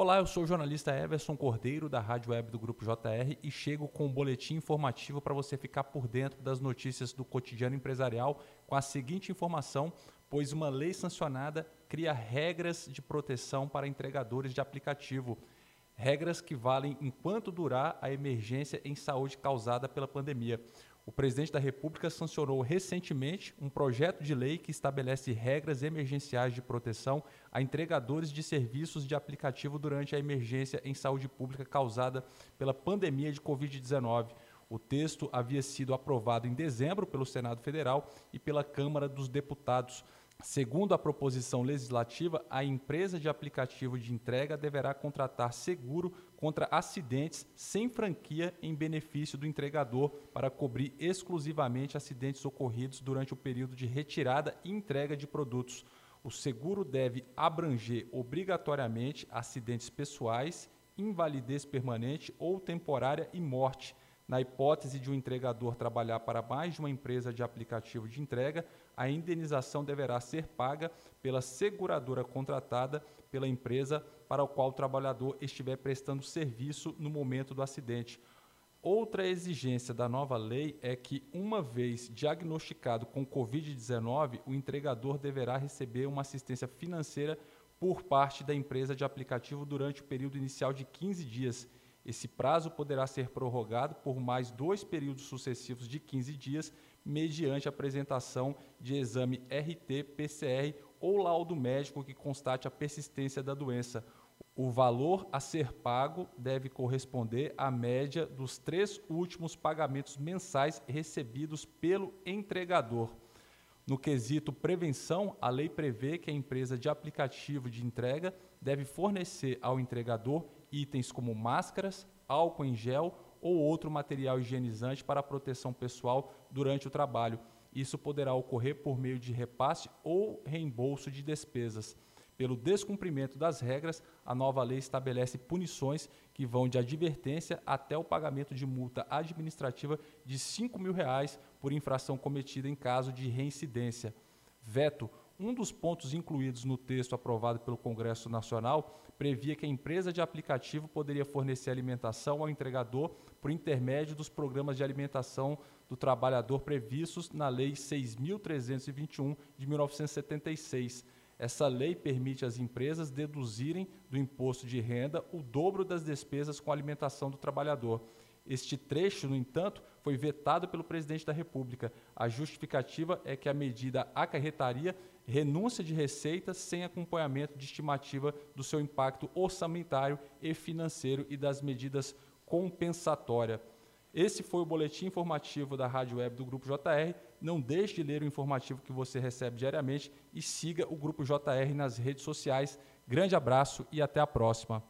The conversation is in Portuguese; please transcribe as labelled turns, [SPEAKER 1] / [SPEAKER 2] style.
[SPEAKER 1] Olá, eu sou o jornalista Everson Cordeiro da Rádio Web do Grupo JR e chego com um boletim informativo para você ficar por dentro das notícias do cotidiano empresarial com a seguinte informação, pois uma lei sancionada cria regras de proteção para entregadores de aplicativo. Regras que valem enquanto durar a emergência em saúde causada pela pandemia. O presidente da República sancionou recentemente um projeto de lei que estabelece regras emergenciais de proteção a entregadores de serviços de aplicativo durante a emergência em saúde pública causada pela pandemia de Covid-19. O texto havia sido aprovado em dezembro pelo Senado Federal e pela Câmara dos Deputados. Segundo a proposição legislativa, a empresa de aplicativo de entrega deverá contratar seguro contra acidentes sem franquia em benefício do entregador para cobrir exclusivamente acidentes ocorridos durante o período de retirada e entrega de produtos. O seguro deve abranger obrigatoriamente acidentes pessoais, invalidez permanente ou temporária e morte na hipótese de um entregador trabalhar para mais de uma empresa de aplicativo de entrega, a indenização deverá ser paga pela seguradora contratada pela empresa para o qual o trabalhador estiver prestando serviço no momento do acidente. Outra exigência da nova lei é que, uma vez diagnosticado com Covid-19, o entregador deverá receber uma assistência financeira por parte da empresa de aplicativo durante o período inicial de 15 dias esse prazo poderá ser prorrogado por mais dois períodos sucessivos de 15 dias, mediante apresentação de exame RT-PCR ou laudo médico que constate a persistência da doença. O valor a ser pago deve corresponder à média dos três últimos pagamentos mensais recebidos pelo entregador. No quesito prevenção, a lei prevê que a empresa de aplicativo de entrega deve fornecer ao entregador itens como máscaras, álcool em gel ou outro material higienizante para proteção pessoal durante o trabalho. Isso poderá ocorrer por meio de repasse ou reembolso de despesas. Pelo descumprimento das regras, a nova lei estabelece punições que vão de advertência até o pagamento de multa administrativa de 5 mil reais por infração cometida em caso de reincidência. Veto um dos pontos incluídos no texto aprovado pelo Congresso Nacional previa que a empresa de aplicativo poderia fornecer alimentação ao entregador por intermédio dos programas de alimentação do trabalhador previstos na Lei 6.321 de 1976. Essa lei permite às empresas deduzirem do imposto de renda o dobro das despesas com alimentação do trabalhador. Este trecho, no entanto, foi vetado pelo presidente da República. A justificativa é que a medida acarretaria renúncia de receitas sem acompanhamento de estimativa do seu impacto orçamentário e financeiro e das medidas compensatórias. Esse foi o boletim informativo da Rádio Web do Grupo JR. Não deixe de ler o informativo que você recebe diariamente e siga o Grupo JR nas redes sociais. Grande abraço e até a próxima.